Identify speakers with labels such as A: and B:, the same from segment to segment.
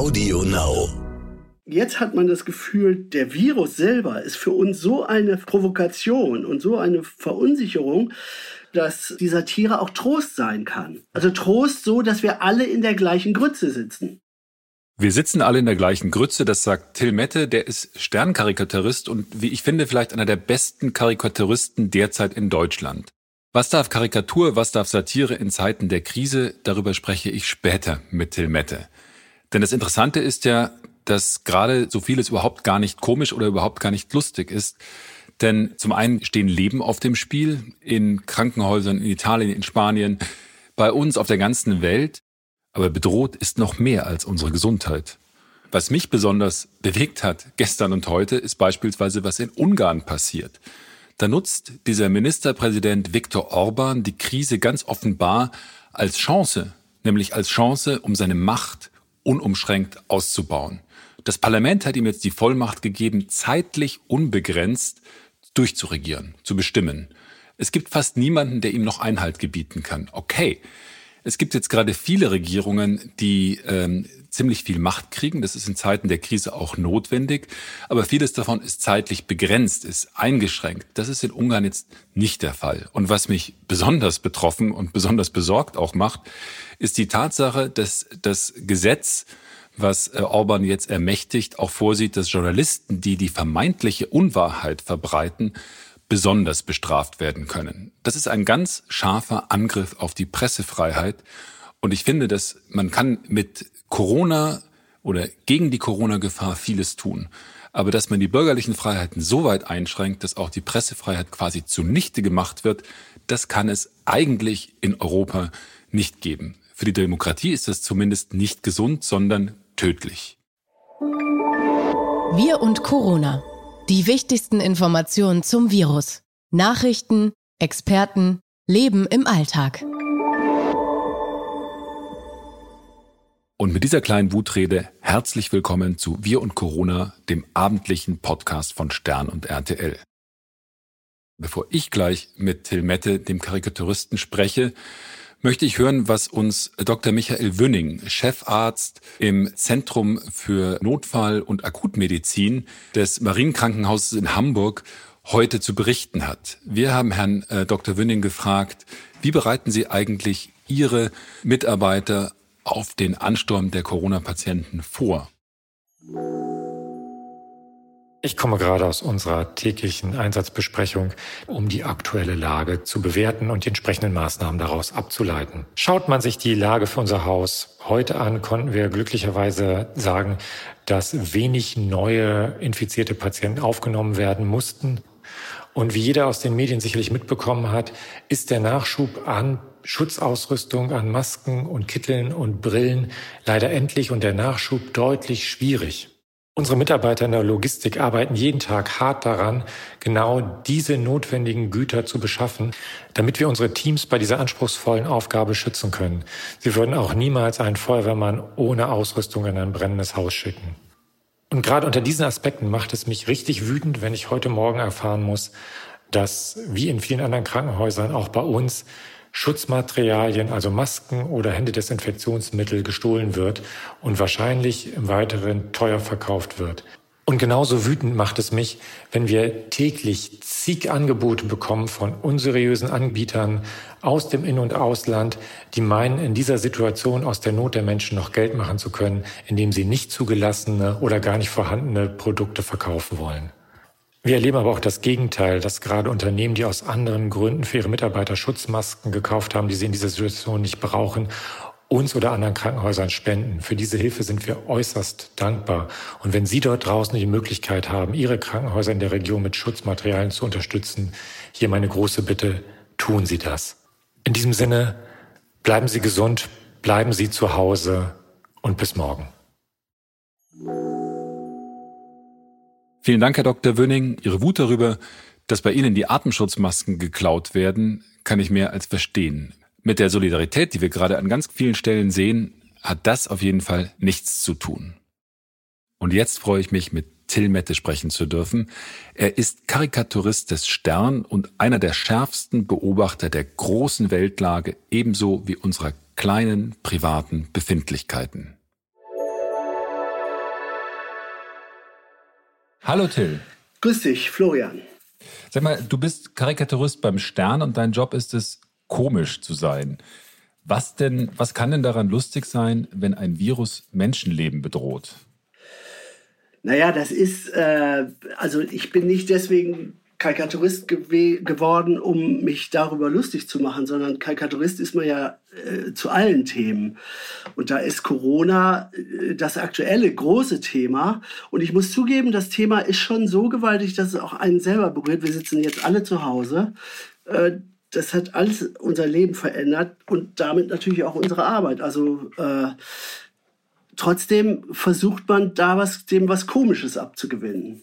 A: Audio Now.
B: Jetzt hat man das Gefühl, der Virus selber ist für uns so eine Provokation und so eine Verunsicherung, dass die Satire auch Trost sein kann. Also Trost so, dass wir alle in der gleichen Grütze sitzen.
C: Wir sitzen alle in der gleichen Grütze, das sagt Till Mette, der ist Sternkarikaturist und wie ich finde vielleicht einer der besten Karikaturisten derzeit in Deutschland. Was darf Karikatur, was darf Satire in Zeiten der Krise, darüber spreche ich später mit Till Mette. Denn das Interessante ist ja, dass gerade so vieles überhaupt gar nicht komisch oder überhaupt gar nicht lustig ist. Denn zum einen stehen Leben auf dem Spiel in Krankenhäusern in Italien, in Spanien, bei uns auf der ganzen Welt. Aber bedroht ist noch mehr als unsere Gesundheit. Was mich besonders bewegt hat gestern und heute, ist beispielsweise, was in Ungarn passiert. Da nutzt dieser Ministerpräsident Viktor Orban die Krise ganz offenbar als Chance, nämlich als Chance, um seine Macht unumschränkt auszubauen. Das Parlament hat ihm jetzt die Vollmacht gegeben, zeitlich unbegrenzt durchzuregieren, zu bestimmen. Es gibt fast niemanden, der ihm noch Einhalt gebieten kann. Okay, es gibt jetzt gerade viele Regierungen, die ähm, ziemlich viel Macht kriegen. Das ist in Zeiten der Krise auch notwendig. Aber vieles davon ist zeitlich begrenzt, ist eingeschränkt. Das ist in Ungarn jetzt nicht der Fall. Und was mich besonders betroffen und besonders besorgt auch macht, ist die Tatsache, dass das Gesetz, was äh, Orban jetzt ermächtigt, auch vorsieht, dass Journalisten, die die vermeintliche Unwahrheit verbreiten, besonders bestraft werden können. Das ist ein ganz scharfer Angriff auf die Pressefreiheit. Und ich finde, dass man kann mit Corona oder gegen die Corona-Gefahr vieles tun. Aber dass man die bürgerlichen Freiheiten so weit einschränkt, dass auch die Pressefreiheit quasi zunichte gemacht wird, das kann es eigentlich in Europa nicht geben. Für die Demokratie ist das zumindest nicht gesund, sondern tödlich.
D: Wir und Corona. Die wichtigsten Informationen zum Virus. Nachrichten, Experten, Leben im Alltag.
C: Und mit dieser kleinen Wutrede herzlich willkommen zu Wir und Corona, dem abendlichen Podcast von Stern und RTL. Bevor ich gleich mit Till Mette, dem Karikaturisten, spreche, möchte ich hören, was uns Dr. Michael Wünning, Chefarzt im Zentrum für Notfall- und Akutmedizin des Marienkrankenhauses in Hamburg, heute zu berichten hat. Wir haben Herrn äh, Dr. Wünning gefragt, wie bereiten Sie eigentlich Ihre Mitarbeiter auf den Ansturm der Corona-Patienten vor?
E: Ich komme gerade aus unserer täglichen Einsatzbesprechung, um die aktuelle Lage zu bewerten und die entsprechenden Maßnahmen daraus abzuleiten. Schaut man sich die Lage für unser Haus heute an, konnten wir glücklicherweise sagen, dass wenig neue infizierte Patienten aufgenommen werden mussten. Und wie jeder aus den Medien sicherlich mitbekommen hat, ist der Nachschub an Schutzausrüstung, an Masken und Kitteln und Brillen leider endlich und der Nachschub deutlich schwierig. Unsere Mitarbeiter in der Logistik arbeiten jeden Tag hart daran, genau diese notwendigen Güter zu beschaffen, damit wir unsere Teams bei dieser anspruchsvollen Aufgabe schützen können. Sie würden auch niemals einen Feuerwehrmann ohne Ausrüstung in ein brennendes Haus schicken. Und gerade unter diesen Aspekten macht es mich richtig wütend, wenn ich heute Morgen erfahren muss, dass wie in vielen anderen Krankenhäusern auch bei uns Schutzmaterialien, also Masken oder Händedesinfektionsmittel gestohlen wird und wahrscheinlich im Weiteren teuer verkauft wird. Und genauso wütend macht es mich, wenn wir täglich zig Angebote bekommen von unseriösen Anbietern aus dem In- und Ausland, die meinen, in dieser Situation aus der Not der Menschen noch Geld machen zu können, indem sie nicht zugelassene oder gar nicht vorhandene Produkte verkaufen wollen. Wir erleben aber auch das Gegenteil, dass gerade Unternehmen, die aus anderen Gründen für ihre Mitarbeiter Schutzmasken gekauft haben, die sie in dieser Situation nicht brauchen, uns oder anderen Krankenhäusern spenden. Für diese Hilfe sind wir äußerst dankbar. Und wenn Sie dort draußen die Möglichkeit haben, Ihre Krankenhäuser in der Region mit Schutzmaterialien zu unterstützen, hier meine große Bitte, tun Sie das. In diesem Sinne, bleiben Sie gesund, bleiben Sie zu Hause und bis morgen.
C: Vielen Dank, Herr Dr. Wöning. Ihre Wut darüber, dass bei Ihnen die Atemschutzmasken geklaut werden, kann ich mehr als verstehen. Mit der Solidarität, die wir gerade an ganz vielen Stellen sehen, hat das auf jeden Fall nichts zu tun. Und jetzt freue ich mich, mit Till Mette sprechen zu dürfen. Er ist Karikaturist des Stern und einer der schärfsten Beobachter der großen Weltlage, ebenso wie unserer kleinen privaten Befindlichkeiten. Hallo Till.
B: Grüß dich, Florian.
C: Sag mal, du bist Karikaturist beim Stern und dein Job ist es, komisch zu sein. Was denn, was kann denn daran lustig sein, wenn ein Virus Menschenleben bedroht?
B: Naja, das ist, äh, also ich bin nicht deswegen Karikaturist gew geworden, um mich darüber lustig zu machen, sondern Karikaturist ist man ja äh, zu allen Themen. Und da ist Corona äh, das aktuelle große Thema. Und ich muss zugeben, das Thema ist schon so gewaltig, dass es auch einen selber berührt. Wir sitzen jetzt alle zu Hause. Äh, das hat alles unser Leben verändert und damit natürlich auch unsere Arbeit. Also äh, trotzdem versucht man da was, dem was Komisches abzugewinnen.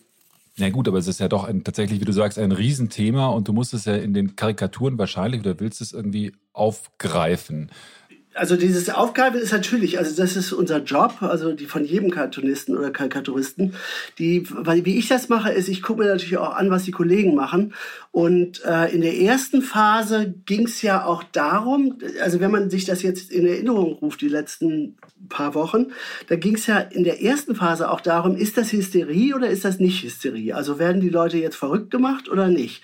C: Na gut, aber es ist ja doch ein, tatsächlich, wie du sagst, ein Riesenthema und du musst es ja in den Karikaturen wahrscheinlich oder willst es irgendwie aufgreifen
B: also dieses Aufgreifen ist natürlich, also das ist unser Job, also die von jedem Cartoonisten oder Karikaturisten. Die, weil wie ich das mache, ist, ich gucke mir natürlich auch an, was die Kollegen machen. Und äh, in der ersten Phase ging es ja auch darum, also wenn man sich das jetzt in Erinnerung ruft, die letzten paar Wochen, da ging es ja in der ersten Phase auch darum, ist das Hysterie oder ist das nicht Hysterie? Also werden die Leute jetzt verrückt gemacht oder nicht?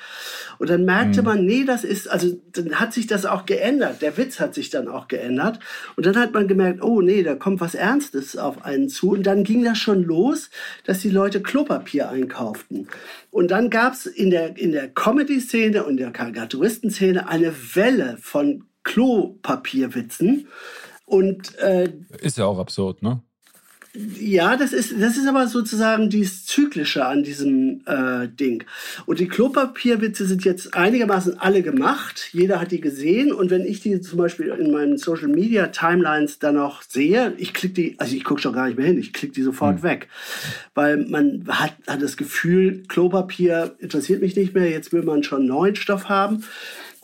B: Und dann merkte mhm. man, nee, das ist, also dann hat sich das auch geändert. Der Witz hat sich dann auch geändert. Und dann hat man gemerkt, oh nee, da kommt was Ernstes auf einen zu. Und dann ging das schon los, dass die Leute Klopapier einkauften. Und dann gab es in der, in der Comedy-Szene und der Karikaturisten-Szene eine Welle von Klopapierwitzen. Und, äh,
C: ist ja auch absurd, ne?
B: Ja, das ist, das ist aber sozusagen dieses Zyklische an diesem äh, Ding. Und die Klopapierwitze sind jetzt einigermaßen alle gemacht. Jeder hat die gesehen. Und wenn ich die zum Beispiel in meinen Social Media Timelines dann noch sehe, ich klicke die, also ich gucke schon gar nicht mehr hin, ich klicke die sofort mhm. weg. Weil man hat, hat das Gefühl, Klopapier interessiert mich nicht mehr, jetzt will man schon neuen Stoff haben.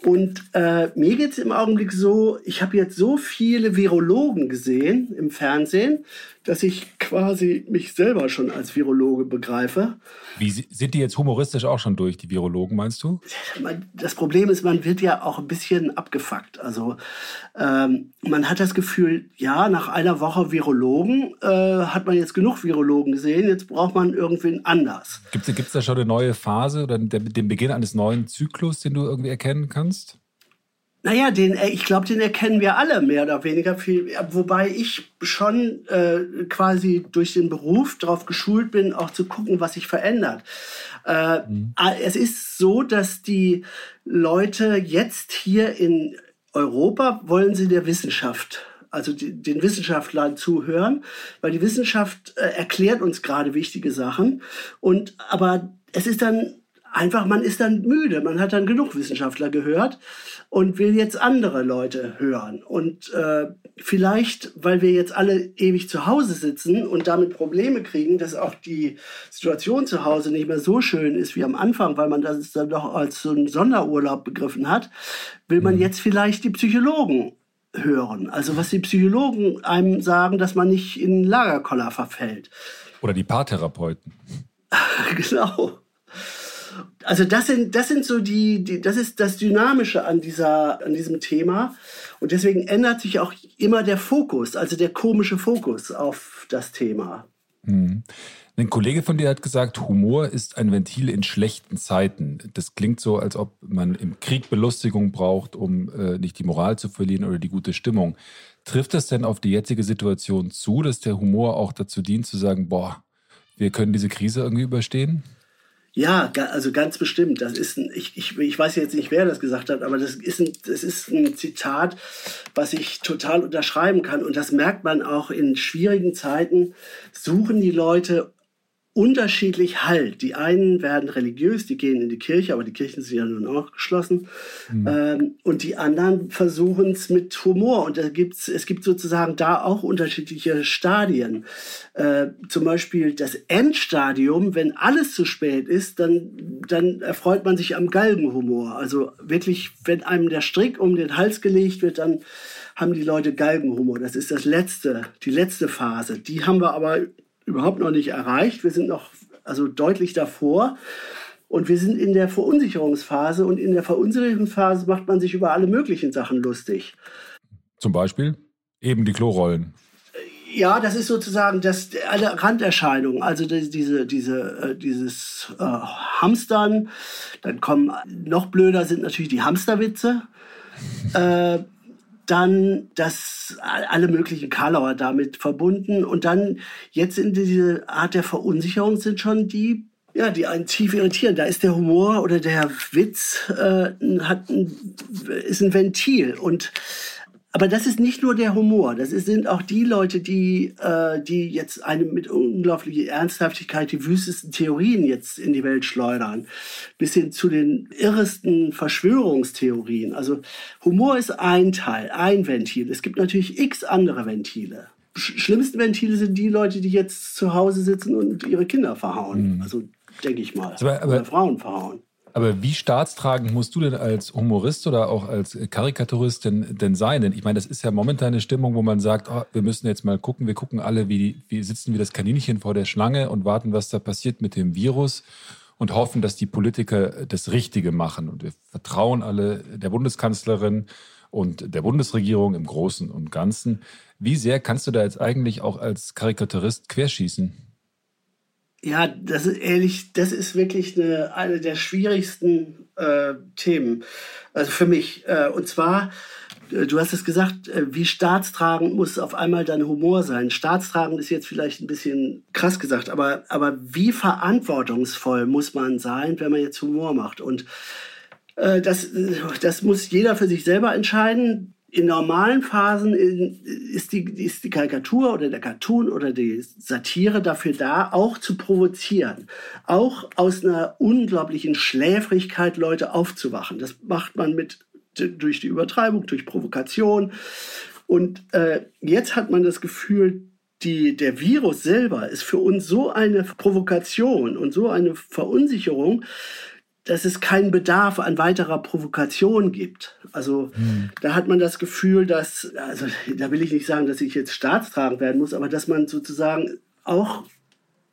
B: Und äh, mir geht es im Augenblick so, ich habe jetzt so viele Virologen gesehen im Fernsehen, dass ich quasi mich selber schon als Virologe begreife.
C: Wie sind die jetzt humoristisch auch schon durch, die Virologen, meinst du?
B: Das Problem ist, man wird ja auch ein bisschen abgefuckt. Also ähm, man hat das Gefühl, ja, nach einer Woche Virologen äh, hat man jetzt genug Virologen gesehen, jetzt braucht man irgendwen anders.
C: Gibt es da schon eine neue Phase oder den Beginn eines neuen Zyklus, den du irgendwie erkennen kannst?
B: Naja, den, äh, ich glaube, den erkennen wir alle mehr oder weniger viel. Wobei ich schon äh, quasi durch den Beruf darauf geschult bin, auch zu gucken, was sich verändert. Äh, mhm. Es ist so, dass die Leute jetzt hier in Europa wollen sie der Wissenschaft also den Wissenschaftlern zuhören, weil die Wissenschaft äh, erklärt uns gerade wichtige Sachen. Und aber es ist dann einfach, man ist dann müde. Man hat dann genug Wissenschaftler gehört und will jetzt andere Leute hören. Und äh, vielleicht, weil wir jetzt alle ewig zu Hause sitzen und damit Probleme kriegen, dass auch die Situation zu Hause nicht mehr so schön ist wie am Anfang, weil man das dann doch als so einen Sonderurlaub begriffen hat, will man mhm. jetzt vielleicht die Psychologen hören. Also was die Psychologen einem sagen, dass man nicht in Lagerkoller verfällt.
C: Oder die Paartherapeuten.
B: genau also das sind, das sind so die, die, das ist das Dynamische an dieser, an diesem Thema. Und deswegen ändert sich auch immer der Fokus, also der komische Fokus auf das Thema.
C: Hm. Ein Kollege von dir hat gesagt, Humor ist ein Ventil in schlechten Zeiten. Das klingt so, als ob man im Krieg Belustigung braucht, um äh, nicht die Moral zu verlieren oder die gute Stimmung. Trifft das denn auf die jetzige Situation zu, dass der Humor auch dazu dient, zu sagen, boah, wir können diese Krise irgendwie überstehen?
B: Ja, also ganz bestimmt. Das ist ein, ich, ich, ich weiß jetzt nicht, wer das gesagt hat, aber das ist, ein, das ist ein Zitat, was ich total unterschreiben kann. Und das merkt man auch in schwierigen Zeiten, suchen die Leute unterschiedlich Halt. Die einen werden religiös, die gehen in die Kirche, aber die Kirchen sind ja nun auch geschlossen. Mhm. Ähm, und die anderen versuchen es mit Humor. Und da gibt's, es gibt sozusagen da auch unterschiedliche Stadien. Äh, zum Beispiel das Endstadium, wenn alles zu spät ist, dann, dann erfreut man sich am Galgenhumor. Also wirklich, wenn einem der Strick um den Hals gelegt wird, dann haben die Leute Galgenhumor. Das ist das letzte, die letzte Phase. Die haben wir aber überhaupt noch nicht erreicht. Wir sind noch also deutlich davor. Und wir sind in der Verunsicherungsphase und in der Verunsicherungsphase macht man sich über alle möglichen Sachen lustig.
C: Zum Beispiel eben die Klorollen.
B: Ja, das ist sozusagen das, alle Randerscheinungen. Also diese, diese, äh, dieses äh, Hamstern. Dann kommen noch blöder sind natürlich die Hamsterwitze. Äh, dann das alle möglichen Karlauer damit verbunden und dann jetzt in diese Art der Verunsicherung sind schon die ja, die einen tief irritieren. Da ist der Humor oder der Witz äh, hat ein, ist ein Ventil und aber das ist nicht nur der Humor, das sind auch die Leute, die, äh, die jetzt eine mit unglaublicher Ernsthaftigkeit die wüstesten Theorien jetzt in die Welt schleudern, bis hin zu den irresten Verschwörungstheorien. Also Humor ist ein Teil, ein Ventil. Es gibt natürlich x andere Ventile. Schlimmsten Ventile sind die Leute, die jetzt zu Hause sitzen und ihre Kinder verhauen. Mhm. Also denke ich mal.
C: Aber, aber, Oder Frauen verhauen. Aber wie staatstragend musst du denn als Humorist oder auch als Karikaturist denn, denn sein? Denn ich meine, das ist ja momentan eine Stimmung, wo man sagt, oh, wir müssen jetzt mal gucken, wir gucken alle, wie, wie sitzen wie das Kaninchen vor der Schlange und warten, was da passiert mit dem Virus und hoffen, dass die Politiker das Richtige machen. Und wir vertrauen alle der Bundeskanzlerin und der Bundesregierung im Großen und Ganzen. Wie sehr kannst du da jetzt eigentlich auch als Karikaturist querschießen?
B: Ja, das ist ehrlich, das ist wirklich eine, eine der schwierigsten äh, Themen. Also für mich. Äh, und zwar, äh, du hast es gesagt, äh, wie staatstragend muss auf einmal dein Humor sein. Staatstragend ist jetzt vielleicht ein bisschen krass gesagt, aber, aber wie verantwortungsvoll muss man sein, wenn man jetzt Humor macht? Und äh, das, das muss jeder für sich selber entscheiden in normalen Phasen ist die, ist die Karikatur oder der Cartoon oder die Satire dafür da, auch zu provozieren, auch aus einer unglaublichen Schläfrigkeit Leute aufzuwachen. Das macht man mit durch die Übertreibung, durch Provokation. Und äh, jetzt hat man das Gefühl, die, der Virus selber ist für uns so eine Provokation und so eine Verunsicherung, dass es keinen Bedarf an weiterer Provokation gibt. Also hm. da hat man das Gefühl, dass, also da will ich nicht sagen, dass ich jetzt staatstragend werden muss, aber dass man sozusagen auch,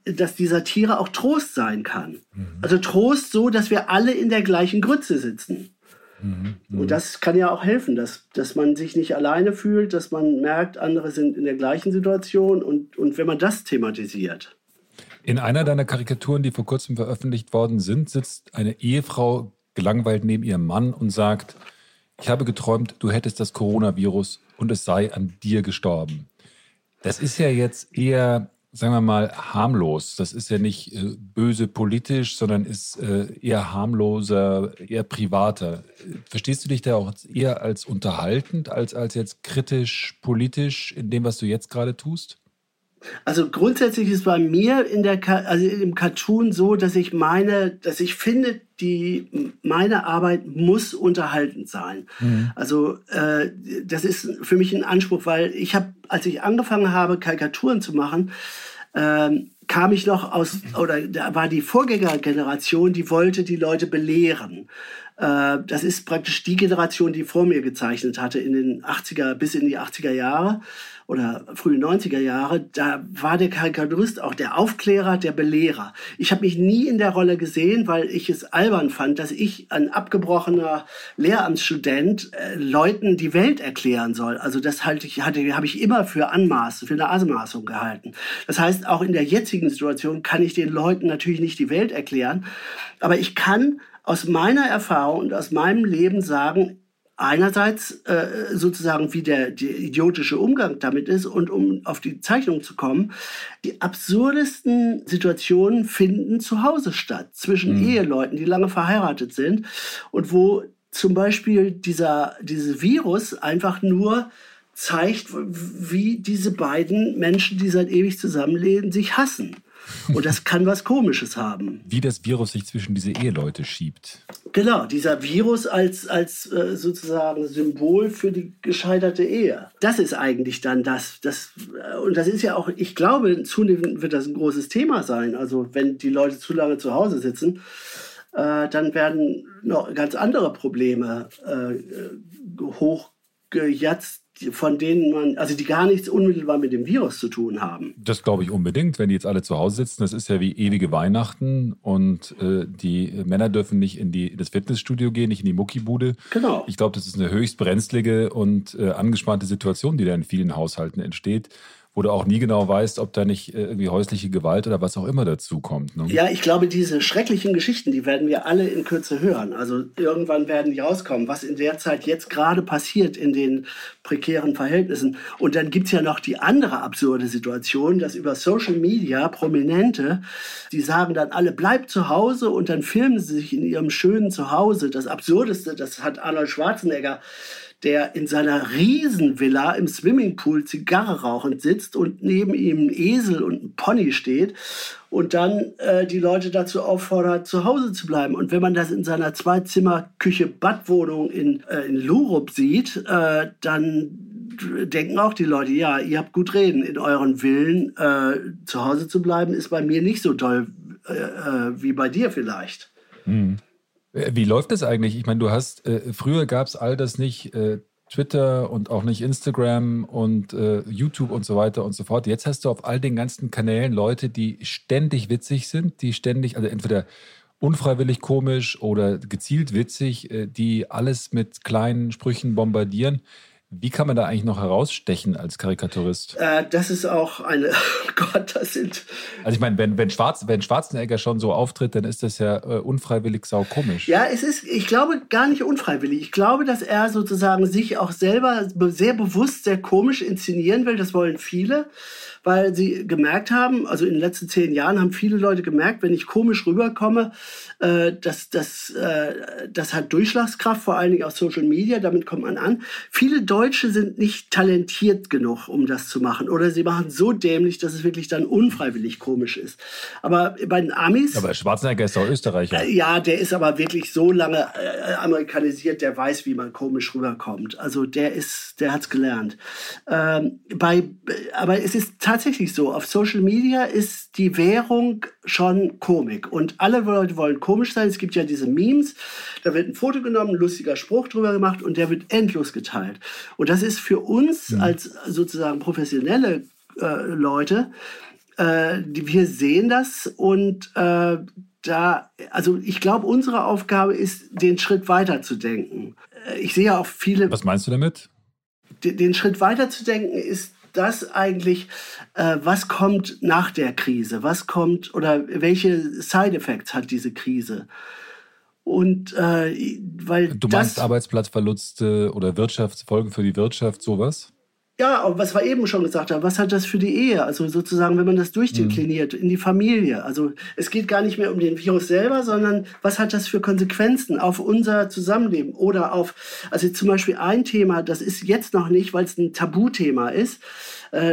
B: dass die Satire auch Trost sein kann. Mhm. Also Trost so, dass wir alle in der gleichen Grütze sitzen. Mhm. Mhm. Und das kann ja auch helfen, dass, dass man sich nicht alleine fühlt, dass man merkt, andere sind in der gleichen Situation und, und wenn man das thematisiert.
C: In einer deiner Karikaturen, die vor kurzem veröffentlicht worden sind, sitzt eine Ehefrau gelangweilt neben ihrem Mann und sagt, ich habe geträumt, du hättest das Coronavirus und es sei an dir gestorben. Das ist ja jetzt eher, sagen wir mal, harmlos. Das ist ja nicht äh, böse politisch, sondern ist äh, eher harmloser, eher privater. Verstehst du dich da auch eher als unterhaltend, als als jetzt kritisch, politisch in dem, was du jetzt gerade tust?
B: Also grundsätzlich ist bei mir in der, also im Cartoon so, dass ich meine, dass ich finde, die meine Arbeit muss unterhaltend sein. Mhm. Also äh, das ist für mich ein Anspruch, weil ich habe, als ich angefangen habe, Karikaturen zu machen, äh, kam ich noch aus, oder da war die Vorgängergeneration, die wollte die Leute belehren. Äh, das ist praktisch die Generation, die vor mir gezeichnet hatte in den 80er bis in die 80er Jahre oder frühe 90er Jahre, da war der Karikaturist auch der Aufklärer, der Belehrer. Ich habe mich nie in der Rolle gesehen, weil ich es albern fand, dass ich, ein abgebrochener Lehramtsstudent, äh, Leuten die Welt erklären soll. Also das halte ich, hatte, habe ich immer für Anmaßen, für eine Anmaßung gehalten. Das heißt, auch in der jetzigen Situation kann ich den Leuten natürlich nicht die Welt erklären, aber ich kann aus meiner Erfahrung und aus meinem Leben sagen, einerseits äh, sozusagen wie der, der idiotische Umgang damit ist und um auf die Zeichnung zu kommen, die absurdesten Situationen finden zu Hause statt zwischen mhm. Eheleuten, die lange verheiratet sind und wo zum Beispiel dieser dieses Virus einfach nur zeigt, wie diese beiden Menschen, die seit ewig zusammenleben, sich hassen. Und das kann was Komisches haben.
C: Wie das Virus sich zwischen diese Eheleute schiebt.
B: Genau, dieser Virus als, als äh, sozusagen Symbol für die gescheiterte Ehe. Das ist eigentlich dann das, das. Äh, und das ist ja auch, ich glaube, zunehmend wird das ein großes Thema sein. Also wenn die Leute zu lange zu Hause sitzen, äh, dann werden noch ganz andere Probleme äh, hochgejatzt von denen man, also die gar nichts unmittelbar mit dem Virus zu tun haben.
C: Das glaube ich unbedingt, wenn die jetzt alle zu Hause sitzen. Das ist ja wie ewige Weihnachten und äh, die Männer dürfen nicht in, die, das Fitnessstudio gehen, nicht in die Muckibude.
B: Genau.
C: Ich glaube, das ist eine höchst brenzlige und äh, angespannte Situation, die da in vielen Haushalten entsteht, wo du auch nie genau weißt, ob da nicht äh, irgendwie häusliche Gewalt oder was auch immer dazu kommt. Ne?
B: Ja, ich glaube, diese schrecklichen Geschichten, die werden wir alle in Kürze hören. Also irgendwann werden die rauskommen, was in der Zeit jetzt gerade passiert in den prekären Verhältnissen. Und dann gibt es ja noch die andere absurde Situation, dass über Social Media Prominente, die sagen dann alle, bleibt zu Hause und dann filmen sie sich in ihrem schönen Zuhause. Das Absurdeste, das hat Arnold Schwarzenegger der in seiner Riesenvilla im Swimmingpool Zigarre rauchend sitzt und neben ihm ein Esel und ein Pony steht und dann äh, die Leute dazu auffordert, zu Hause zu bleiben. Und wenn man das in seiner Zweizimmer-Küche-Badwohnung in, äh, in Lurup sieht, äh, dann denken auch die Leute, ja, ihr habt gut reden. In euren Villen äh, zu Hause zu bleiben, ist bei mir nicht so toll äh, äh, wie bei dir vielleicht.
C: Hm. Äh, wie läuft das eigentlich? Ich meine, du hast, äh, früher gab es all das nicht, äh, Twitter und auch nicht Instagram und äh, YouTube und so weiter und so fort. Jetzt hast du auf all den ganzen Kanälen Leute, die ständig witzig sind, die ständig, also entweder unfreiwillig komisch oder gezielt witzig, äh, die alles mit kleinen Sprüchen bombardieren. Wie kann man da eigentlich noch herausstechen als Karikaturist?
B: Äh, das ist auch eine, oh Gott, das sind.
C: Also ich meine, wenn, wenn, Schwarz, wenn Schwarzenegger schon so auftritt, dann ist das ja äh, unfreiwillig saukomisch.
B: Ja, es ist, ich glaube, gar nicht unfreiwillig. Ich glaube, dass er sozusagen sich auch selber sehr bewusst, sehr komisch inszenieren will. Das wollen viele weil sie gemerkt haben, also in den letzten zehn Jahren haben viele Leute gemerkt, wenn ich komisch rüberkomme, äh, das, das, äh, das hat Durchschlagskraft, vor allen Dingen auf Social Media, damit kommt man an. Viele Deutsche sind nicht talentiert genug, um das zu machen. Oder sie machen so dämlich, dass es wirklich dann unfreiwillig komisch ist. Aber bei den Amis...
C: Aber Schwarzenegger ist doch Österreicher.
B: Äh, ja, der ist aber wirklich so lange äh, amerikanisiert, der weiß, wie man komisch rüberkommt. Also der ist, der hat's gelernt. Ähm, bei, aber es ist tatsächlich tatsächlich so. Auf Social Media ist die Währung schon Komik. Und alle Leute wollen komisch sein. Es gibt ja diese Memes. Da wird ein Foto genommen, ein lustiger Spruch drüber gemacht und der wird endlos geteilt. Und das ist für uns mhm. als sozusagen professionelle äh, Leute, äh, die, wir sehen das und äh, da, also ich glaube, unsere Aufgabe ist, den Schritt weiter zu denken. Äh, ich sehe ja auch viele.
C: Was meinst du damit?
B: Den Schritt weiter zu denken ist das eigentlich, äh, was kommt nach der Krise? Was kommt oder welche Side-Effects hat diese Krise? Und äh, weil
C: du meinst Arbeitsplatzverluste oder Wirtschaftsfolgen für die Wirtschaft, sowas?
B: Ja, aber was wir eben schon gesagt haben, was hat das für die Ehe? Also sozusagen, wenn man das durchdekliniert mhm. in die Familie. Also es geht gar nicht mehr um den Virus selber, sondern was hat das für Konsequenzen auf unser Zusammenleben oder auf, also zum Beispiel ein Thema, das ist jetzt noch nicht, weil es ein Tabuthema ist,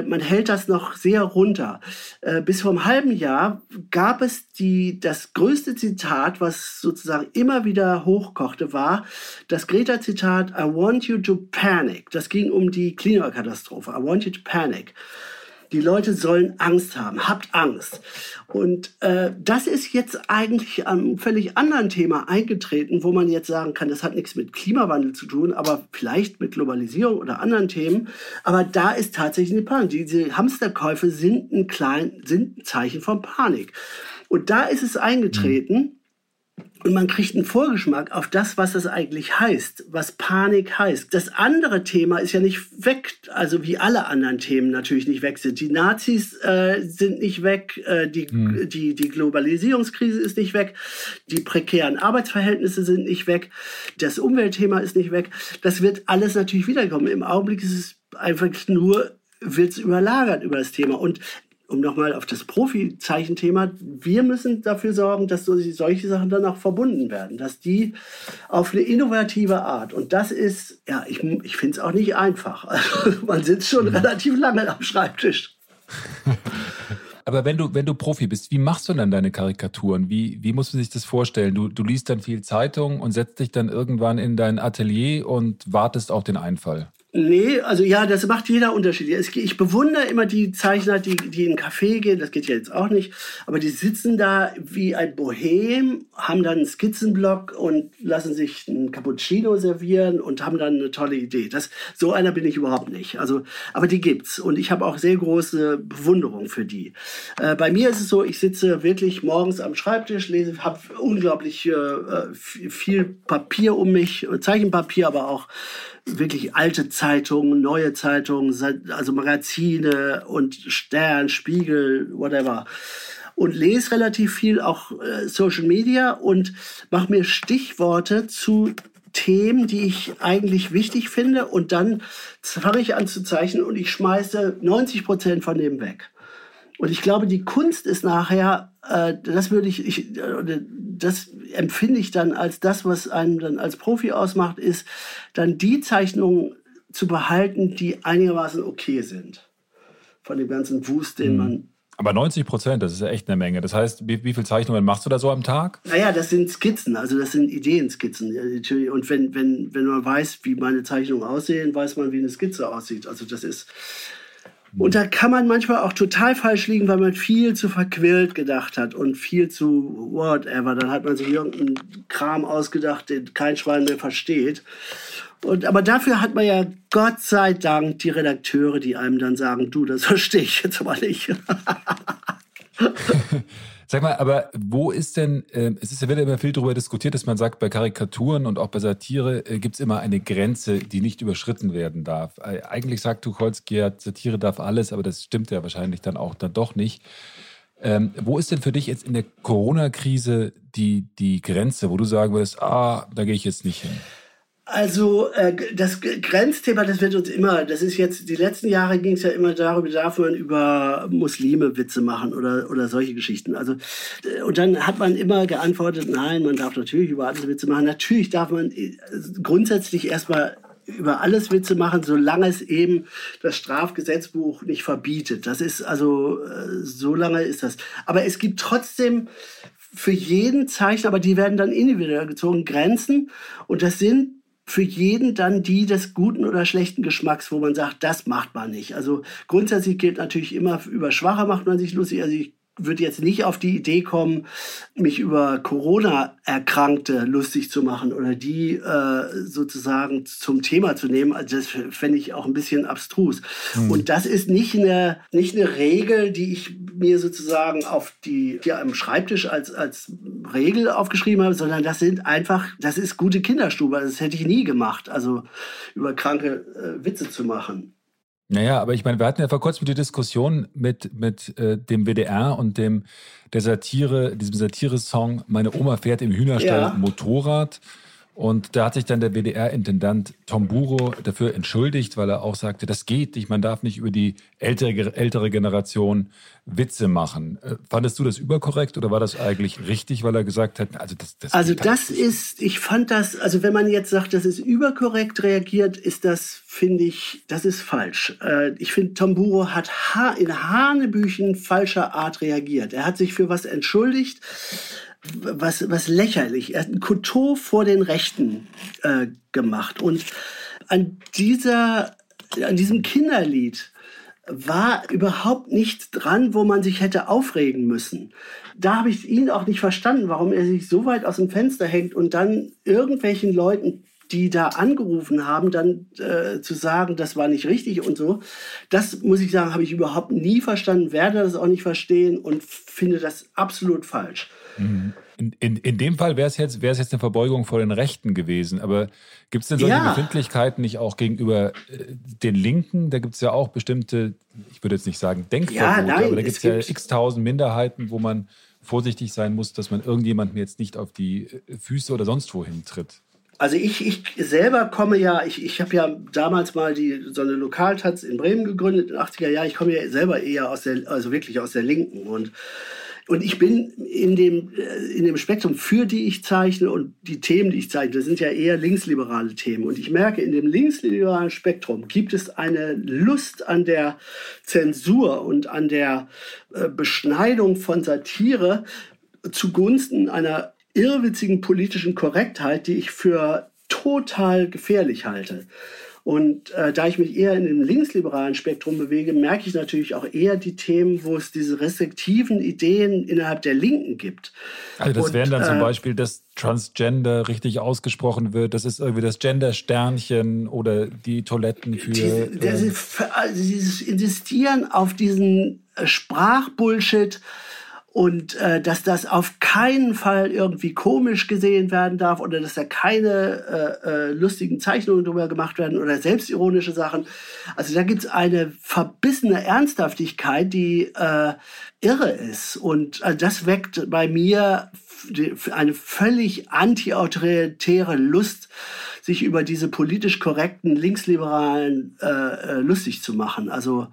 B: man hält das noch sehr runter. Äh, bis vor einem halben Jahr gab es die, das größte Zitat, was sozusagen immer wieder hochkochte, war das Greta-Zitat I want you to panic. Das ging um die Klimakatastrophe. I want you to panic. Die Leute sollen Angst haben. Habt Angst. Und äh, das ist jetzt eigentlich am völlig anderen Thema eingetreten, wo man jetzt sagen kann, das hat nichts mit Klimawandel zu tun, aber vielleicht mit Globalisierung oder anderen Themen. Aber da ist tatsächlich eine Panik. Diese Hamsterkäufe sind ein klein, sind ein Zeichen von Panik. Und da ist es eingetreten. Und man kriegt einen Vorgeschmack auf das, was das eigentlich heißt, was Panik heißt. Das andere Thema ist ja nicht weg, also wie alle anderen Themen natürlich nicht weg sind. Die Nazis äh, sind nicht weg, äh, die, mhm. die, die Globalisierungskrise ist nicht weg, die prekären Arbeitsverhältnisse sind nicht weg, das Umweltthema ist nicht weg. Das wird alles natürlich wiederkommen. Im Augenblick ist es einfach nur wird es überlagert über das Thema. Und um nochmal auf das Profi-Zeichenthema, wir müssen dafür sorgen, dass solche Sachen dann auch verbunden werden, dass die auf eine innovative Art, und das ist, ja, ich, ich finde es auch nicht einfach. Also, man sitzt schon mhm. relativ lange am Schreibtisch.
C: Aber wenn du, wenn du Profi bist, wie machst du dann deine Karikaturen? Wie, wie musst du sich das vorstellen? Du, du liest dann viel Zeitung und setzt dich dann irgendwann in dein Atelier und wartest auf den Einfall.
B: Nee, also ja, das macht jeder unterschiedlich. Ich bewundere immer die Zeichner, die, die in einen Café gehen, das geht ja jetzt auch nicht, aber die sitzen da wie ein Bohem, haben dann einen Skizzenblock und lassen sich einen Cappuccino servieren und haben dann eine tolle Idee. Das, so einer bin ich überhaupt nicht. Also, aber die gibt's und ich habe auch sehr große Bewunderung für die. Äh, bei mir ist es so, ich sitze wirklich morgens am Schreibtisch, lese, habe unglaublich äh, viel Papier um mich, Zeichenpapier, aber auch wirklich alte Zeitungen, neue Zeitungen, also Magazine und Stern, Spiegel, whatever. Und lese relativ viel auch äh, Social Media und mache mir Stichworte zu Themen, die ich eigentlich wichtig finde. Und dann fange ich an zu zeichnen und ich schmeiße 90 Prozent von dem weg. Und ich glaube, die Kunst ist nachher, äh, das würde ich, ich äh, das empfinde ich dann als das, was einen dann als Profi ausmacht, ist dann die Zeichnungen zu behalten, die einigermaßen okay sind. Von dem ganzen Wust, den mhm. man
C: aber 90 Prozent, das ist ja echt eine Menge. Das heißt, wie, wie viele Zeichnungen machst du da so am Tag?
B: Naja, das sind Skizzen, also das sind Ideenskizzen. Und wenn, wenn, wenn man weiß, wie meine Zeichnungen aussehen, weiß man, wie eine Skizze aussieht. Also das ist, und da kann man manchmal auch total falsch liegen, weil man viel zu verquillt gedacht hat und viel zu whatever. Dann hat man sich irgendeinen Kram ausgedacht, den kein Schwein mehr versteht. Und, aber dafür hat man ja Gott sei Dank die Redakteure, die einem dann sagen, du, das verstehe ich jetzt aber nicht.
C: Sag mal, aber wo ist denn, äh, es ist ja wieder immer viel darüber diskutiert, dass man sagt, bei Karikaturen und auch bei Satire äh, gibt es immer eine Grenze, die nicht überschritten werden darf. Äh, eigentlich sagt Tucholsky ja, Satire darf alles, aber das stimmt ja wahrscheinlich dann auch dann doch nicht. Ähm, wo ist denn für dich jetzt in der Corona-Krise die, die Grenze, wo du sagen würdest, ah, da gehe ich jetzt nicht hin?
B: Also äh, das Grenzthema, das wird uns immer, das ist jetzt, die letzten Jahre ging es ja immer darüber, darf man über Muslime Witze machen oder, oder solche Geschichten. Also, äh, und dann hat man immer geantwortet, nein, man darf natürlich über alles Witze machen. Natürlich darf man äh, grundsätzlich erstmal über alles Witze machen, solange es eben das Strafgesetzbuch nicht verbietet. Das ist also, äh, so lange ist das. Aber es gibt trotzdem für jeden Zeichen, aber die werden dann individuell gezogen, Grenzen. Und das sind für jeden dann die des guten oder schlechten Geschmacks, wo man sagt, das macht man nicht. Also grundsätzlich gilt natürlich immer, über Schwache macht man sich lustig. Also ich würde jetzt nicht auf die Idee kommen, mich über Corona-Erkrankte lustig zu machen oder die äh, sozusagen zum Thema zu nehmen. Also das fände ich auch ein bisschen abstrus. Mhm. Und das ist nicht eine, nicht eine Regel, die ich mir sozusagen auf die, hier am Schreibtisch als, als Regel aufgeschrieben habe, sondern das sind einfach, das ist gute Kinderstube. Das hätte ich nie gemacht, also über kranke äh, Witze zu machen.
C: Naja, aber ich meine, wir hatten ja vor kurzem die Diskussion mit, mit äh, dem WDR und dem der Satire, diesem Satire-Song Meine Oma fährt im Hühnerstall ja. Motorrad. Und da hat sich dann der WDR-Intendant Tom Buro dafür entschuldigt, weil er auch sagte, das geht nicht, man darf nicht über die ältere, ältere Generation Witze machen. Äh, fandest du das überkorrekt oder war das eigentlich richtig, weil er gesagt hat, also das,
B: das Also das ist, ich fand das, also wenn man jetzt sagt, das ist überkorrekt reagiert, ist das, finde ich, das ist falsch. Äh, ich finde, Tom Buro hat in Hanebüchen falscher Art reagiert. Er hat sich für was entschuldigt was, was lächerlich. Er hat ein Couteau vor den Rechten äh, gemacht. Und an, dieser, an diesem Kinderlied war überhaupt nichts dran, wo man sich hätte aufregen müssen. Da habe ich ihn auch nicht verstanden, warum er sich so weit aus dem Fenster hängt und dann irgendwelchen Leuten die da angerufen haben, dann äh, zu sagen, das war nicht richtig und so. Das muss ich sagen, habe ich überhaupt nie verstanden, werde das auch nicht verstehen und finde das absolut falsch.
C: Mhm. In, in, in dem Fall wäre es jetzt, jetzt eine Verbeugung vor den Rechten gewesen. Aber gibt es denn solche ja. Befindlichkeiten nicht auch gegenüber äh, den Linken? Da gibt es ja auch bestimmte, ich würde jetzt nicht sagen Denkverbote, ja, nein, aber da gibt's ja x-tausend Minderheiten, wo man vorsichtig sein muss, dass man irgendjemandem jetzt nicht auf die äh, Füße oder sonst wohin tritt.
B: Also ich, ich selber komme ja, ich, ich habe ja damals mal die, so eine Lokaltaz in Bremen gegründet, in den 80er Jahren. Ich komme ja selber eher aus der, also wirklich aus der Linken. Und und ich bin in dem, äh, in dem Spektrum, für die ich zeichne und die Themen, die ich zeichne, das sind ja eher linksliberale Themen. Und ich merke, in dem linksliberalen Spektrum gibt es eine Lust an der Zensur und an der äh, Beschneidung von Satire zugunsten einer irrwitzigen politischen Korrektheit, die ich für total gefährlich halte. Und äh, da ich mich eher in dem linksliberalen Spektrum bewege, merke ich natürlich auch eher die Themen, wo es diese restriktiven Ideen innerhalb der Linken gibt.
C: Also das Und, wären dann zum äh, Beispiel, dass Transgender richtig ausgesprochen wird, das ist irgendwie das Gender-Sternchen oder die Toiletten für... Diese,
B: diese, äh, dieses Insistieren auf diesen äh, Sprachbullshit und äh, dass das auf keinen Fall irgendwie komisch gesehen werden darf oder dass da keine äh, äh, lustigen Zeichnungen drüber gemacht werden oder selbstironische Sachen. Also da gibt's eine verbissene Ernsthaftigkeit, die äh, irre ist. Und äh, das weckt bei mir eine völlig anti-autoritäre Lust, sich über diese politisch korrekten Linksliberalen äh, äh, lustig zu machen. Also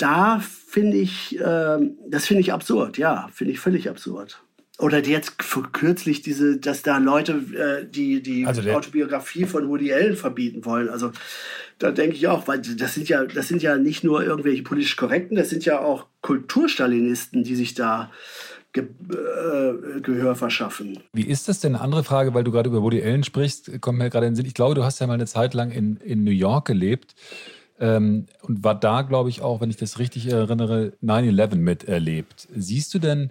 B: da finde ich, äh, das finde ich absurd, ja, finde ich völlig absurd. Oder jetzt kürzlich diese, dass da Leute äh, die, die also Autobiografie von Woody Allen verbieten wollen. Also da denke ich auch, weil das sind ja, das sind ja nicht nur irgendwelche politisch Korrekten, das sind ja auch Kulturstalinisten, die sich da Ge äh, Gehör verschaffen.
C: Wie ist das denn? Eine andere Frage, weil du gerade über Woody Allen sprichst, kommt mir gerade in den Sinn. Ich glaube, du hast ja mal eine Zeit lang in, in New York gelebt. Ähm, und war da, glaube ich, auch, wenn ich das richtig erinnere, 9-11 miterlebt. Siehst du denn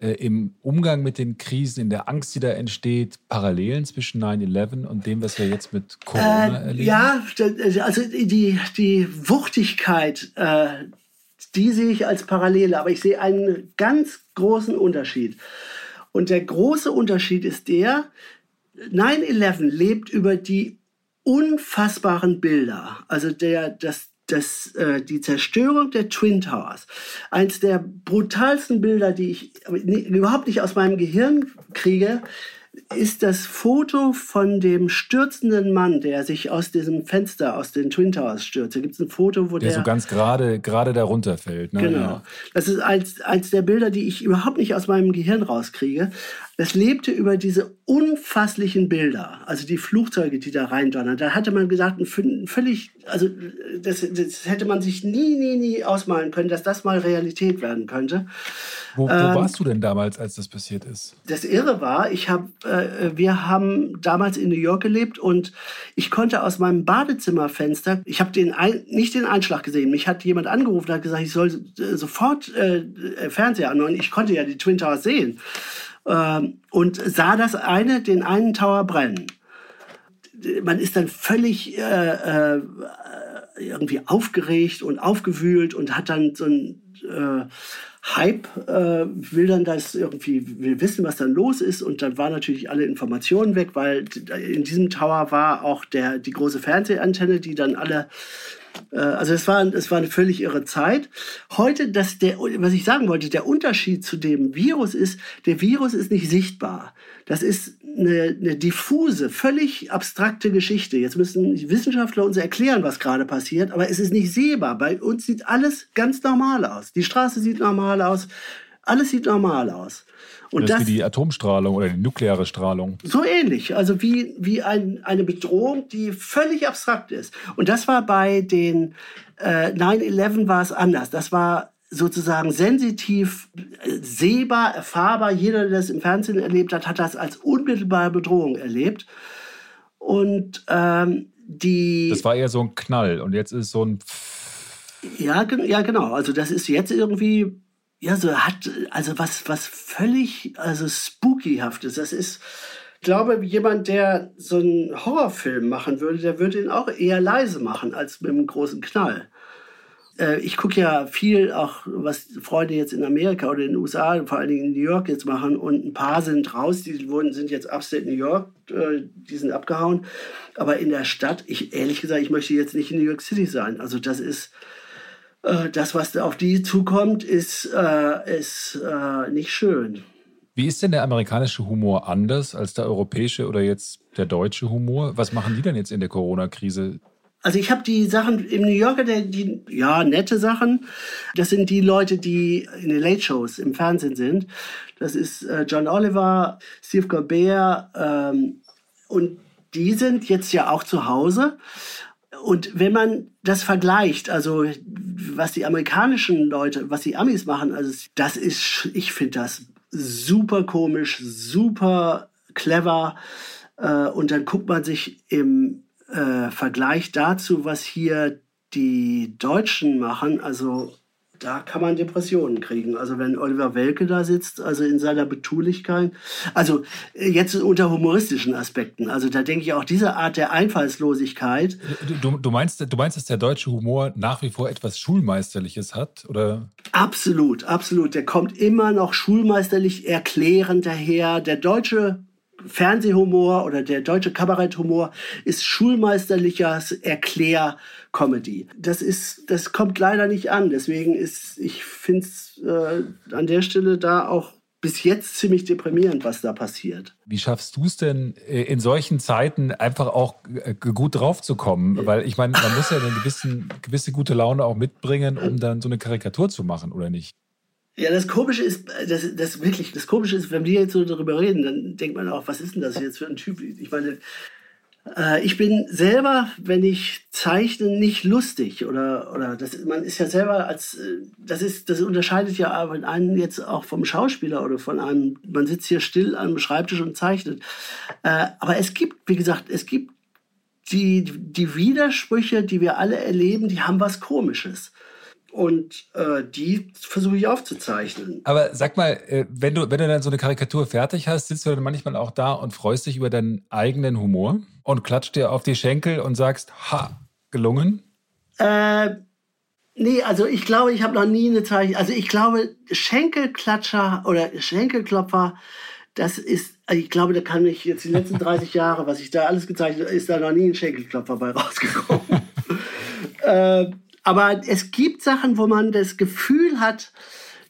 C: äh, im Umgang mit den Krisen, in der Angst, die da entsteht, Parallelen zwischen 9-11 und dem, was wir jetzt mit Corona äh, erleben?
B: Ja, also die, die Wuchtigkeit, äh, die sehe ich als Parallele, aber ich sehe einen ganz großen Unterschied. Und der große Unterschied ist der, 9-11 lebt über die unfassbaren Bilder. Also der, das, das, äh, die Zerstörung der Twin Towers. Eins der brutalsten Bilder, die ich überhaupt nicht aus meinem Gehirn kriege, ist das Foto von dem stürzenden Mann, der sich aus diesem Fenster, aus den Twin Towers stürzt. Da gibt es ein Foto, wo der,
C: der so ganz gerade gerade darunter fällt.
B: Ne? Genau. Ja. Das ist eins, eins der Bilder, die ich überhaupt nicht aus meinem Gehirn rauskriege. Das lebte über diese unfasslichen Bilder, also die Flugzeuge, die da reindonnern. Da hatte man gesagt, ein völlig, also das, das hätte man sich nie, nie, nie ausmalen können, dass das mal Realität werden könnte.
C: Wo, wo ähm, warst du denn damals, als das passiert ist?
B: Das Irre war, ich hab, äh, wir haben damals in New York gelebt und ich konnte aus meinem Badezimmerfenster, ich habe den ein, nicht den Einschlag gesehen, mich hat jemand angerufen und hat gesagt, ich soll äh, sofort äh, Fernseher anmachen. Ich konnte ja die Twin Towers sehen und sah das eine, den einen Tower brennen. Man ist dann völlig äh, äh, irgendwie aufgeregt und aufgewühlt und hat dann so ein äh, Hype, äh, will dann das irgendwie, will wissen, was dann los ist. Und dann waren natürlich alle Informationen weg, weil in diesem Tower war auch der, die große Fernsehantenne, die dann alle also es war, es war eine völlig irre Zeit. Heute, dass der, was ich sagen wollte, der Unterschied zu dem Virus ist, der Virus ist nicht sichtbar. Das ist eine, eine diffuse, völlig abstrakte Geschichte. Jetzt müssen Wissenschaftler uns erklären, was gerade passiert, aber es ist nicht sehbar. Bei uns sieht alles ganz normal aus. Die Straße sieht normal aus. Alles sieht normal aus.
C: Und das, das ist wie die Atomstrahlung oder die nukleare Strahlung.
B: So ähnlich, also wie, wie ein, eine Bedrohung, die völlig abstrakt ist. Und das war bei den äh, 9-11 war es anders. Das war sozusagen sensitiv, sehbar, erfahrbar. Jeder, der das im Fernsehen erlebt hat, hat das als unmittelbare Bedrohung erlebt. Und ähm, die.
C: Das war eher so ein Knall und jetzt ist so ein.
B: Ja, ja, genau. Also das ist jetzt irgendwie ja, so hat, also was, was völlig, also spookyhaftes. Das ist, glaube, jemand, der so einen Horrorfilm machen würde, der würde ihn auch eher leise machen als mit einem großen Knall. Äh, ich gucke ja viel auch, was Freunde jetzt in Amerika oder in den USA, vor allen Dingen in New York jetzt machen und ein paar sind raus, die wurden, sind jetzt upstate New York, äh, die sind abgehauen. Aber in der Stadt, ich ehrlich gesagt, ich möchte jetzt nicht in New York City sein. Also das ist, das, was auf die zukommt, ist, äh, ist äh, nicht schön.
C: Wie ist denn der amerikanische Humor anders als der europäische oder jetzt der deutsche Humor? Was machen die denn jetzt in der Corona-Krise?
B: Also ich habe die Sachen im New Yorker, die, ja, nette Sachen. Das sind die Leute, die in den Late-Shows im Fernsehen sind. Das ist äh, John Oliver, Steve Colbert ähm, und die sind jetzt ja auch zu Hause. Und wenn man das vergleicht, also was die amerikanischen Leute, was die Amis machen, also das ist, ich finde das super komisch, super clever. Äh, und dann guckt man sich im äh, Vergleich dazu, was hier die Deutschen machen, also da kann man Depressionen kriegen. Also wenn Oliver Welke da sitzt, also in seiner Betulichkeit, also äh, jetzt unter humoristischen Aspekten, also da denke ich auch diese Art der Einfallslosigkeit.
C: Du, du, meinst, du meinst, dass der deutsche Humor nach wie vor etwas Schulmeisterliches hat, oder?
B: Absolut, absolut. Der kommt immer noch schulmeisterlich erklärend daher. Der deutsche Fernsehhumor oder der deutsche Kabaretthumor ist schulmeisterliches Erklär-Comedy. Das ist, das kommt leider nicht an. Deswegen ist, ich finde es äh, an der Stelle da auch bis jetzt ziemlich deprimierend, was da passiert.
C: Wie schaffst du es denn äh, in solchen Zeiten einfach auch äh, gut draufzukommen? Weil ich meine, man muss ja eine gewissen, gewisse gute Laune auch mitbringen, um dann so eine Karikatur zu machen, oder nicht?
B: Ja, das Komische ist, das, das wirklich, das Komische ist, wenn wir jetzt so darüber reden, dann denkt man auch, was ist denn das jetzt für ein Typ? Ich meine, äh, ich bin selber, wenn ich zeichne, nicht lustig oder oder das, man ist ja selber als äh, das ist das unterscheidet ja einen jetzt auch vom Schauspieler oder von einem man sitzt hier still am Schreibtisch und zeichnet. Äh, aber es gibt, wie gesagt, es gibt die die Widersprüche, die wir alle erleben, die haben was Komisches. Und äh, die versuche ich aufzuzeichnen.
C: Aber sag mal, äh, wenn du, wenn du dann so eine Karikatur fertig hast, sitzt du dann manchmal auch da und freust dich über deinen eigenen Humor und klatscht dir auf die Schenkel und sagst, ha, gelungen?
B: Äh, nee, also ich glaube, ich habe noch nie eine Zeichen. Also ich glaube, Schenkelklatscher oder Schenkelklopfer, das ist, ich glaube, da kann ich jetzt die letzten 30 Jahre, was ich da alles gezeichnet habe, ist da noch nie ein Schenkelklopfer bei rausgekommen. äh, aber es gibt Sachen, wo man das Gefühl hat,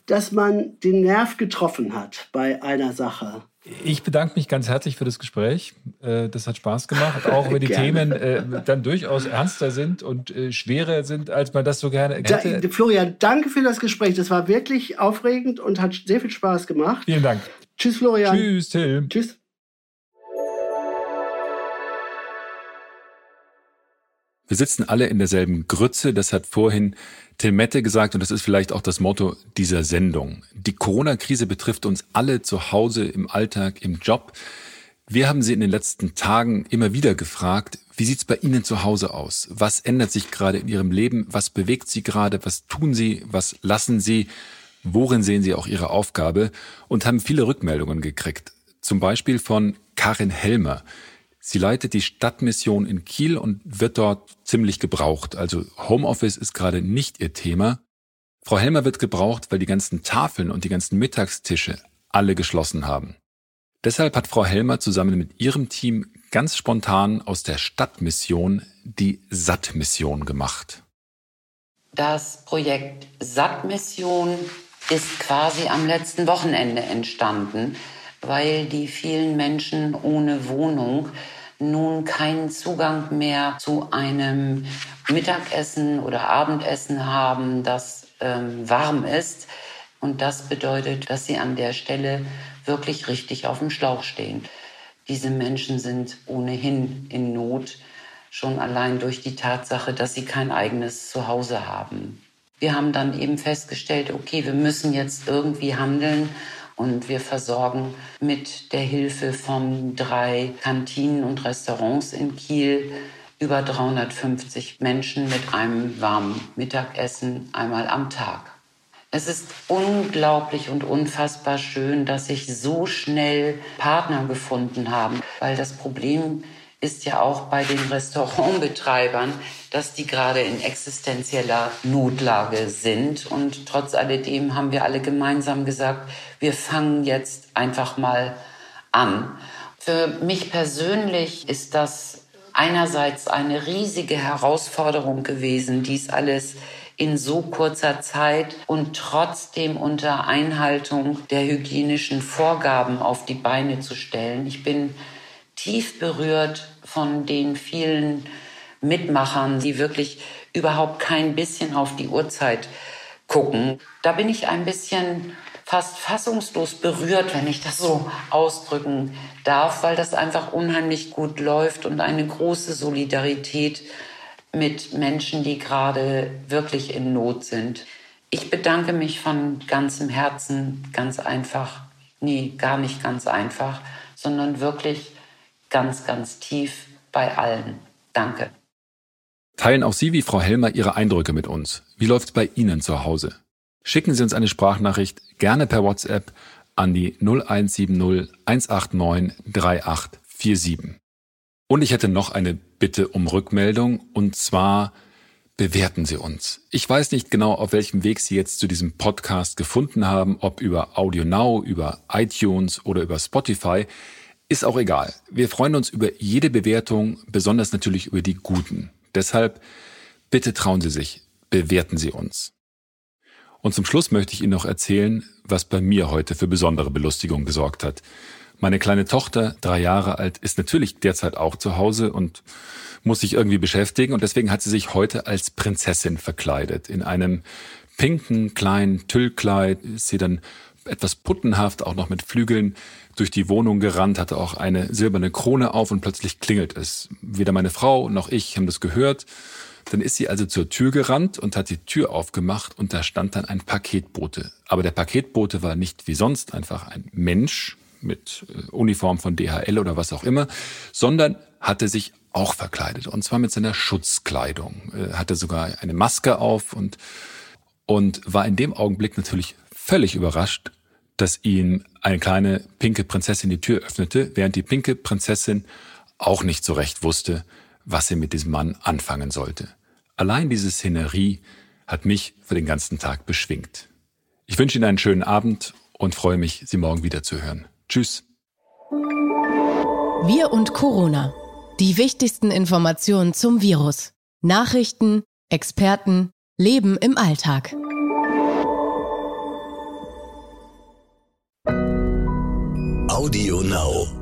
B: dass man den Nerv getroffen hat bei einer Sache.
C: Ich bedanke mich ganz herzlich für das Gespräch. Äh, das hat Spaß gemacht, auch wenn die Themen äh, dann durchaus ernster sind und äh, schwerer sind, als man das so gerne hätte.
B: Da, Florian, danke für das Gespräch. Das war wirklich aufregend und hat sehr viel Spaß gemacht.
C: Vielen Dank.
B: Tschüss, Florian.
C: Tschüss, Till.
B: Tschüss.
C: Wir sitzen alle in derselben Grütze, das hat vorhin Till Mette gesagt und das ist vielleicht auch das Motto dieser Sendung. Die Corona-Krise betrifft uns alle zu Hause, im Alltag, im Job. Wir haben Sie in den letzten Tagen immer wieder gefragt, wie sieht's bei Ihnen zu Hause aus? Was ändert sich gerade in Ihrem Leben? Was bewegt Sie gerade? Was tun Sie? Was lassen Sie? Worin sehen Sie auch Ihre Aufgabe? Und haben viele Rückmeldungen gekriegt. Zum Beispiel von Karin Helmer. Sie leitet die Stadtmission in Kiel und wird dort ziemlich gebraucht. Also Homeoffice ist gerade nicht ihr Thema. Frau Helmer wird gebraucht, weil die ganzen Tafeln und die ganzen Mittagstische alle geschlossen haben. Deshalb hat Frau Helmer zusammen mit ihrem Team ganz spontan aus der Stadtmission die Sattmission gemacht.
A: Das Projekt Sattmission ist quasi am letzten Wochenende entstanden weil die vielen Menschen ohne Wohnung nun keinen Zugang mehr zu einem Mittagessen oder Abendessen haben, das ähm, warm ist. Und das bedeutet, dass sie an der Stelle wirklich richtig auf dem Schlauch stehen. Diese Menschen sind ohnehin in Not, schon allein durch die Tatsache, dass sie kein eigenes Zuhause haben. Wir haben dann eben festgestellt, okay, wir müssen jetzt irgendwie handeln und wir versorgen mit der Hilfe von drei Kantinen und Restaurants in Kiel über 350 Menschen mit einem warmen Mittagessen einmal am Tag. Es ist unglaublich und unfassbar schön, dass sich so schnell Partner gefunden haben, weil das Problem ist ja auch bei den Restaurantbetreibern, dass die gerade in existenzieller Notlage sind. Und trotz alledem haben wir alle gemeinsam gesagt, wir fangen jetzt einfach mal an. Für mich persönlich ist das einerseits eine riesige Herausforderung gewesen, dies alles in so kurzer Zeit und trotzdem unter Einhaltung der hygienischen Vorgaben auf die Beine zu stellen. Ich bin tief berührt von den vielen Mitmachern, die wirklich überhaupt kein bisschen auf die Uhrzeit gucken. Da bin ich ein bisschen fast fassungslos berührt, wenn ich das so ausdrücken darf, weil das einfach unheimlich gut läuft und eine große Solidarität mit Menschen, die gerade wirklich in Not sind. Ich bedanke mich von ganzem Herzen, ganz einfach, nee, gar nicht ganz einfach, sondern wirklich ganz, ganz tief bei allen. Danke.
C: Teilen auch Sie wie Frau Helmer Ihre Eindrücke mit uns. Wie läuft es bei Ihnen zu Hause? Schicken Sie uns eine Sprachnachricht gerne per WhatsApp an die 0170 189 3847. Und ich hätte noch eine Bitte um Rückmeldung und zwar bewerten Sie uns. Ich weiß nicht genau, auf welchem Weg Sie jetzt zu diesem Podcast gefunden haben, ob über Audio Now, über iTunes oder über Spotify. Ist auch egal. Wir freuen uns über jede Bewertung, besonders natürlich über die guten. Deshalb bitte trauen Sie sich, bewerten Sie uns. Und zum Schluss möchte ich Ihnen noch erzählen, was bei mir heute für besondere Belustigung gesorgt hat. Meine kleine Tochter, drei Jahre alt, ist natürlich derzeit auch zu Hause und muss sich irgendwie beschäftigen und deswegen hat sie sich heute als Prinzessin verkleidet. In einem pinken kleinen Tüllkleid ist sie dann etwas puttenhaft, auch noch mit Flügeln, durch die Wohnung gerannt, hatte auch eine silberne Krone auf und plötzlich klingelt es. Weder meine Frau noch ich haben das gehört dann ist sie also zur Tür gerannt und hat die Tür aufgemacht und da stand dann ein Paketbote. Aber der Paketbote war nicht wie sonst einfach ein Mensch mit äh, Uniform von DHL oder was auch immer, sondern hatte sich auch verkleidet und zwar mit seiner Schutzkleidung, äh, hatte sogar eine Maske auf und und war in dem Augenblick natürlich völlig überrascht, dass ihm eine kleine pinke Prinzessin die Tür öffnete, während die pinke Prinzessin auch nicht so recht wusste, was sie mit diesem Mann anfangen sollte. Allein diese Szenerie hat mich für den ganzen Tag beschwingt. Ich wünsche Ihnen einen schönen Abend und freue mich, Sie morgen wieder zu hören. Tschüss.
D: Wir und Corona. Die wichtigsten Informationen zum Virus. Nachrichten, Experten, Leben im Alltag.
F: Audio Now.